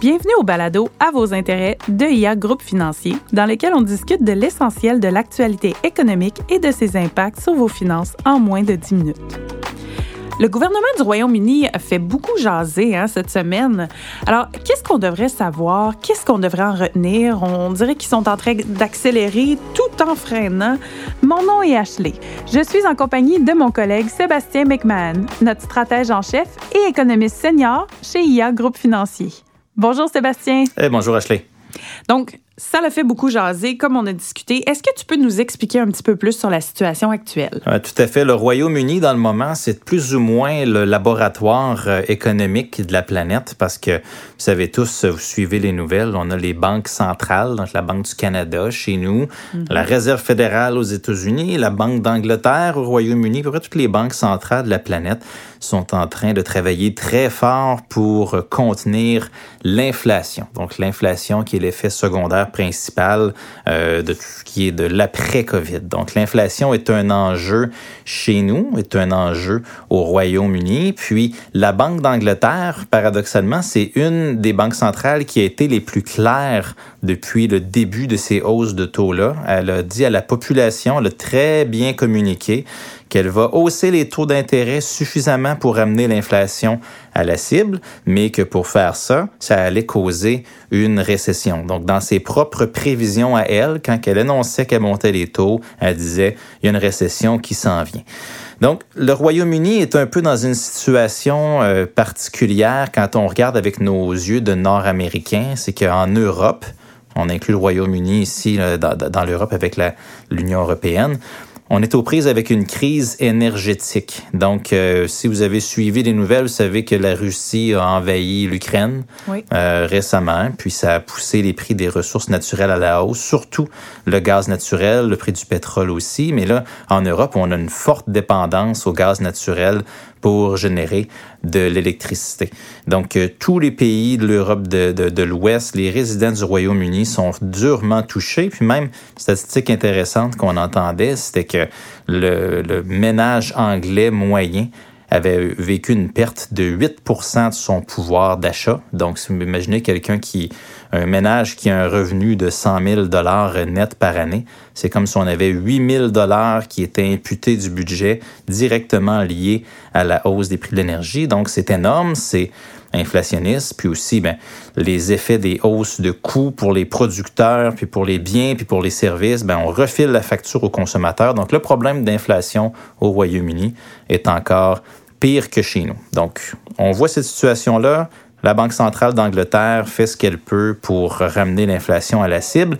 Bienvenue au balado À vos intérêts de IA Groupe Financier, dans lequel on discute de l'essentiel de l'actualité économique et de ses impacts sur vos finances en moins de 10 minutes. Le gouvernement du Royaume-Uni a fait beaucoup jaser hein, cette semaine. Alors, qu'est-ce qu'on devrait savoir? Qu'est-ce qu'on devrait en retenir? On dirait qu'ils sont en train d'accélérer tout en freinant. Mon nom est Ashley. Je suis en compagnie de mon collègue Sébastien McMahon, notre stratège en chef et économiste senior chez IA Groupe Financier. Bonjour Sébastien. Eh, bonjour Ashley. Donc, ça l'a fait beaucoup jaser, comme on a discuté. Est-ce que tu peux nous expliquer un petit peu plus sur la situation actuelle? tout à fait. Le Royaume-Uni, dans le moment, c'est plus ou moins le laboratoire euh, économique de la planète parce que, vous savez tous, vous suivez les nouvelles, on a les banques centrales, donc la Banque du Canada chez nous, mhm. la Réserve fédérale aux États-Unis, la Banque d'Angleterre au Royaume-Uni, à peu près toutes les banques centrales de la planète sont en train de travailler très fort pour contenir l'inflation. Donc, l'inflation qui est l'effet secondaire principal euh, de tout ce qui est de l'après-COVID. Donc, l'inflation est un enjeu chez nous, est un enjeu au Royaume-Uni. Puis, la Banque d'Angleterre, paradoxalement, c'est une des banques centrales qui a été les plus claires depuis le début de ces hausses de taux-là. Elle a dit à la population, elle a très bien communiqué qu'elle va hausser les taux d'intérêt suffisamment pour amener l'inflation à la cible, mais que pour faire ça, ça allait causer une récession. Donc, dans ses propres prévisions à elle, quand elle annonçait qu'elle montait les taux, elle disait, il y a une récession qui s'en vient. Donc, le Royaume-Uni est un peu dans une situation euh, particulière quand on regarde avec nos yeux de Nord-Américains. C'est qu'en Europe, on inclut le Royaume-Uni ici dans l'Europe avec l'Union européenne, on est aux prises avec une crise énergétique. Donc, euh, si vous avez suivi les nouvelles, vous savez que la Russie a envahi l'Ukraine euh, récemment, puis ça a poussé les prix des ressources naturelles à la hausse, surtout le gaz naturel, le prix du pétrole aussi. Mais là, en Europe, on a une forte dépendance au gaz naturel pour générer de l'électricité. Donc, euh, tous les pays de l'Europe de, l'Ouest, les résidents du Royaume-Uni sont durement touchés. Puis même, statistique intéressante qu'on entendait, c'était que le ménage anglais moyen avait vécu une perte de 8 de son pouvoir d'achat. Donc, si vous imaginez quelqu'un qui, un ménage qui a un revenu de 100 000 dollars net par année, c'est comme si on avait 8 000 dollars qui étaient imputés du budget directement liés à la hausse des prix de l'énergie. Donc, c'est énorme, c'est inflationniste, puis aussi ben, les effets des hausses de coûts pour les producteurs, puis pour les biens, puis pour les services, ben, on refile la facture aux consommateurs. Donc, le problème d'inflation au Royaume-Uni est encore pire que chez nous. Donc, on voit cette situation-là. La Banque centrale d'Angleterre fait ce qu'elle peut pour ramener l'inflation à la cible.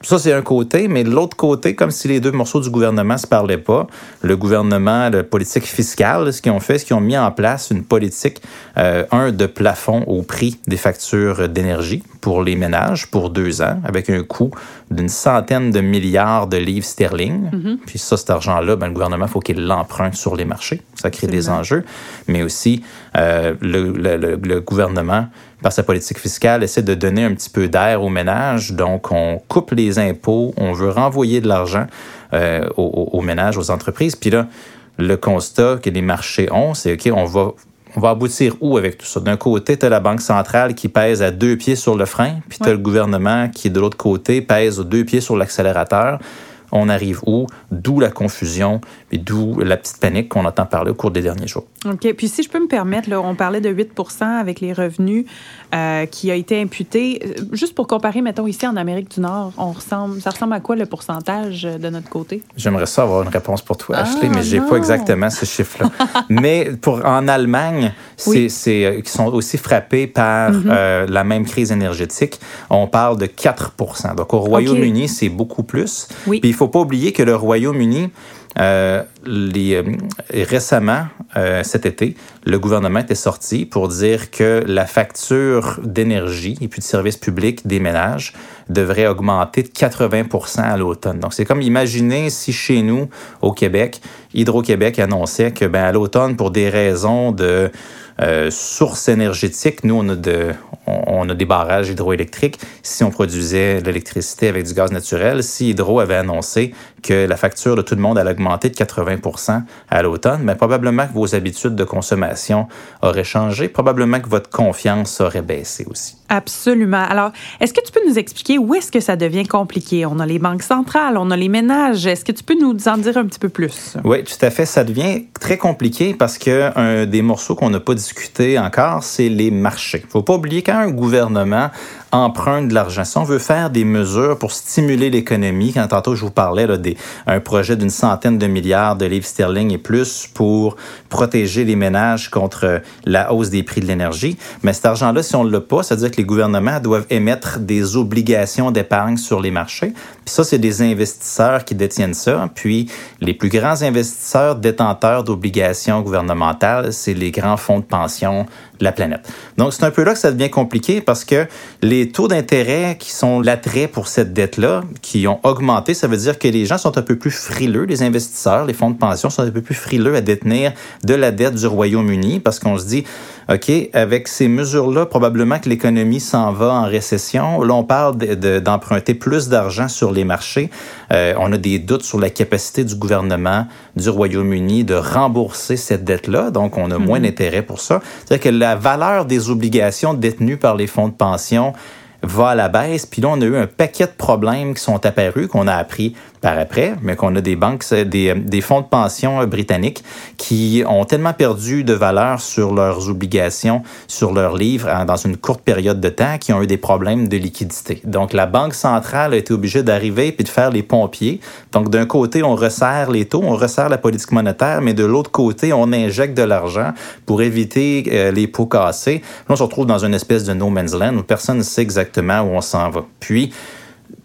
Ça, c'est un côté, mais de l'autre côté, comme si les deux morceaux du gouvernement ne se parlaient pas, le gouvernement, la politique fiscale, ce qu'ils ont fait, c'est qu'ils ont mis en place une politique, euh, un, de plafond au prix des factures d'énergie pour les ménages pour deux ans, avec un coût d'une centaine de milliards de livres sterling. Mm-hmm. Puis ça, cet argent-là, ben, le gouvernement, il faut qu'il l'emprunte sur les marchés. Ça crée des enjeux. Mais aussi, euh, le, le, le, gouvernement, par sa politique fiscale, essaie de donner un petit peu d'air aux ménages. Donc, on coupe les impôts, on veut renvoyer de l'argent euh, aux, aux ménages, aux entreprises. Puis là, le constat que les marchés ont, c'est OK, on va on va aboutir où avec tout ça? D'un côté, tu as la Banque centrale qui pèse à deux pieds sur le frein, puis tu as le gouvernement qui, de l'autre côté, pèse deux pieds sur l'accélérateur on arrive où, d'où la confusion, et d'où la petite panique qu'on entend parler au cours des derniers jours. OK. Puis si je peux me permettre, là, on parlait de 8% avec les revenus euh, qui a été imputé. Euh, juste pour comparer, mettons, ici en Amérique du Nord, on ressemble, ça ressemble à quoi le pourcentage de notre côté? J'aimerais ça avoir une réponse pour toi, Ashley, mais j'ai pas exactement ce chiffre-là. mais pour, en Allemagne, c'est, euh, qui sont aussi frappés par mm-hmm. la même crise énergétique, on parle de 4% Donc au Royaume-Uni, c'est beaucoup plus. Oui faut pas oublier que le Royaume-Uni, euh, euh, récemment, euh, cet été, le gouvernement était sorti pour dire que la facture d'énergie et puis de services publics des ménages devrait augmenter de 80% à l'automne. Donc, c'est comme imaginer si chez nous, au Québec, Hydro-Québec annonçait que ben, à l'automne, pour des raisons de euh, sources énergétiques, nous, on a, de, on, a des barrages hydroélectriques. Si on produisait l'électricité avec du gaz naturel, si Hydro avait annoncé que la facture de tout le monde allait augmenter de 80% à l'automne, mais probablement que vos habitudes de consommation auraient changé, probablement que votre confiance aurait baissé aussi. Absolument. Alors, est-ce que tu peux nous expliquer où est-ce que ça devient compliqué? On a les banques centrales, on a les ménages. Est-ce que tu peux nous en dire un petit peu plus? Oui, tout à fait. Ça devient très compliqué parce que un des morceaux qu'on n'a pas discuté encore, c'est les marchés. Il faut pas oublier qu'un gouvernement emprunte de l'argent. Si on veut faire des mesures pour stimuler l'économie, quand tantôt je vous parlais d'un projet d'une centaine de milliards de livres sterling et plus pour protéger les ménages contre la hausse des prix de l'énergie, mais cet argent-là, si on ne l'a pas, ça veut dire que les gouvernements doivent émettre des obligations d'épargne sur les marchés. Puis ça, c'est des investisseurs qui détiennent ça. Puis les plus grands investisseurs détenteurs d'obligations gouvernementales, c'est les grands fonds de pension la planète. Donc c'est un peu là que ça devient compliqué parce que les taux d'intérêt qui sont l'attrait pour cette dette-là, qui ont augmenté, ça veut dire que les gens sont un peu plus frileux, les investisseurs, les fonds de pension sont un peu plus frileux à détenir de la dette du Royaume-Uni parce qu'on se dit, OK, avec ces mesures-là, probablement que l'économie s'en va en récession. Là, on parle d'emprunter plus d'argent sur les marchés. Euh, on a des doutes sur la capacité du gouvernement du Royaume-Uni de rembourser cette dette-là. Donc, on a moins mhm. d'intérêt pour ça. C'est-à-dire que la valeur des obligations détenues par les fonds de pension va à la baisse. Puis là, on a eu un paquet de problèmes qui sont apparus, qu'on a appris par après, mais qu'on a des banques, des, des fonds de pension britanniques qui ont tellement perdu de valeur sur leurs obligations, sur leurs livres dans une courte période de temps, qui ont eu des problèmes de liquidité. Donc, la Banque centrale a été obligée d'arriver puis de faire les pompiers. Donc, d'un côté, on resserre les taux, on resserre la politique monétaire, mais de l'autre côté, on injecte de l'argent pour éviter euh, les pots cassés. Là, on se retrouve dans une espèce de no man's land où personne ne sait exactement où on s'en va. Puis,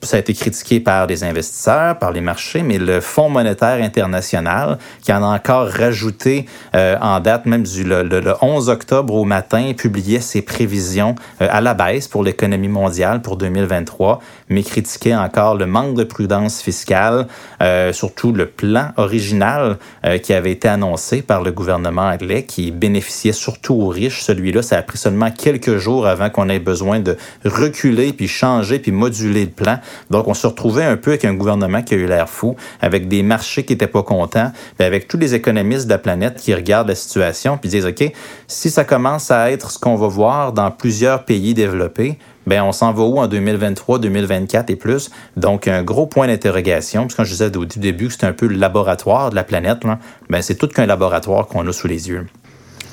ça a été critiqué par les investisseurs, par les marchés, mais le Fonds monétaire international, qui en a encore rajouté euh, en date même du le, 11 octobre au matin, publiait ses prévisions euh, à la baisse pour l'économie mondiale pour 2023, mais critiquait encore le manque de prudence fiscale, euh, surtout le plan original qui avait été annoncé par le gouvernement anglais, qui bénéficiait surtout aux riches. Celui-là, ça a pris seulement quelques jours avant qu'on ait besoin de reculer, puis changer, puis moduler le plan. Donc, on se retrouvait un peu avec un gouvernement qui a eu l'air fou, avec des marchés qui n'étaient pas contents, avec tous les économistes de la planète qui regardent la situation puis disent, OK, si ça commence à être ce qu'on va voir dans plusieurs pays développés, ben on s'en va où en 2023, 2024 et plus? Donc, un gros point d'interrogation. Puis quand je disais au début que c'était un peu le laboratoire de la planète, ben c'est tout qu'un laboratoire qu'on a sous les yeux.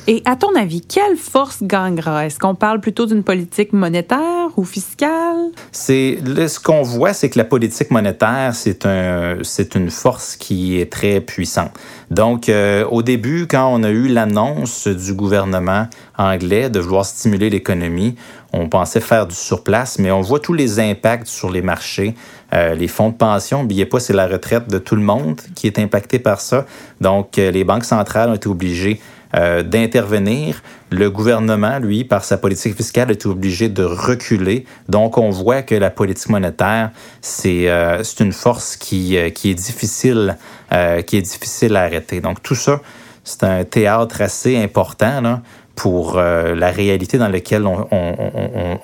Et à ton avis, quelle force gagnera? Est-ce qu'on parle plutôt d'une politique monétaire fiscale? C'est ce qu'on voit, c'est que la politique monétaire, c'est un, c'est une force qui est très puissante. Donc, euh, au début, quand on a eu l'annonce du gouvernement anglais de vouloir stimuler l'économie, on pensait faire du surplace, mais on voit tous les impacts sur les marchés. Euh, les fonds de pension, n'oubliez pas, c'est la retraite de tout le monde qui est impacté par ça. Donc, euh, les banques centrales ont été obligées euh, d'intervenir. Le gouvernement, lui, par sa politique fiscale, est obligé de reculer. Donc, on voit que la politique monétaire, c'est euh, une force qui, euh, qui est difficile, qui est difficile à arrêter. Donc, tout ça, c'est un théâtre assez important là, pour la réalité dans laquelle on,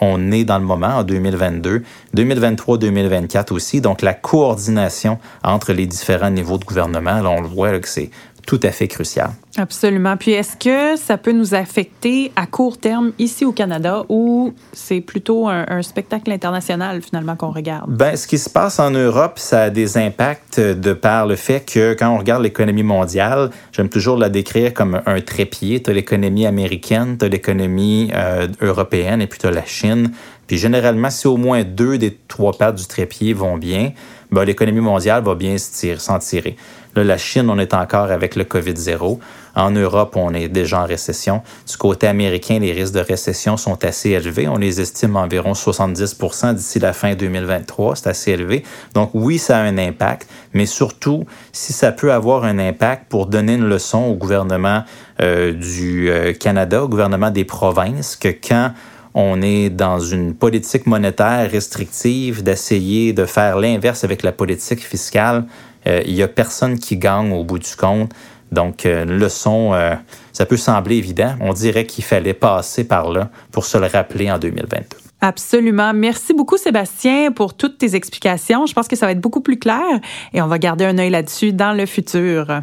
on, est dans le moment en 2022, 2023, 2024 aussi. Donc, la coordination entre les différents niveaux de gouvernement, là, on le voit que c'est tout à fait crucial. Absolument. Puis est-ce que ça peut nous affecter à court terme ici au Canada ou c'est plutôt un, spectacle international finalement qu'on regarde? Ben, ce qui se passe en Europe, ça a des impacts de par le fait que quand on regarde l'économie mondiale, j'aime toujours la décrire comme un trépied. Tu as l'économie américaine, tu as l'économie euh, européenne et puis tu as la Chine. Puis généralement, si au moins deux des trois pattes du trépied vont bien, ben, l'économie mondiale va bien s'en tirer. Là, la Chine, on est encore avec le COVID-0. En Europe, on est déjà en récession. Du côté américain, les risques de récession sont assez élevés. On les estime environ 70% d'ici la fin 2023. C'est assez élevé. Donc oui, ça a un impact, mais surtout, si ça peut avoir un impact pour donner une leçon au gouvernement euh, du euh, Canada, au gouvernement des provinces, que quand on est dans une politique monétaire restrictive, d'essayer de faire l'inverse avec la politique fiscale, euh, il n'y a personne qui gagne au bout du compte. Donc, une leçon, ça peut sembler évident. On dirait qu'il fallait passer par là pour se le rappeler en 2022. Absolument. Merci beaucoup, Sébastien, pour toutes tes explications. Je pense que ça va être beaucoup plus clair et on va garder un œil là-dessus dans le futur.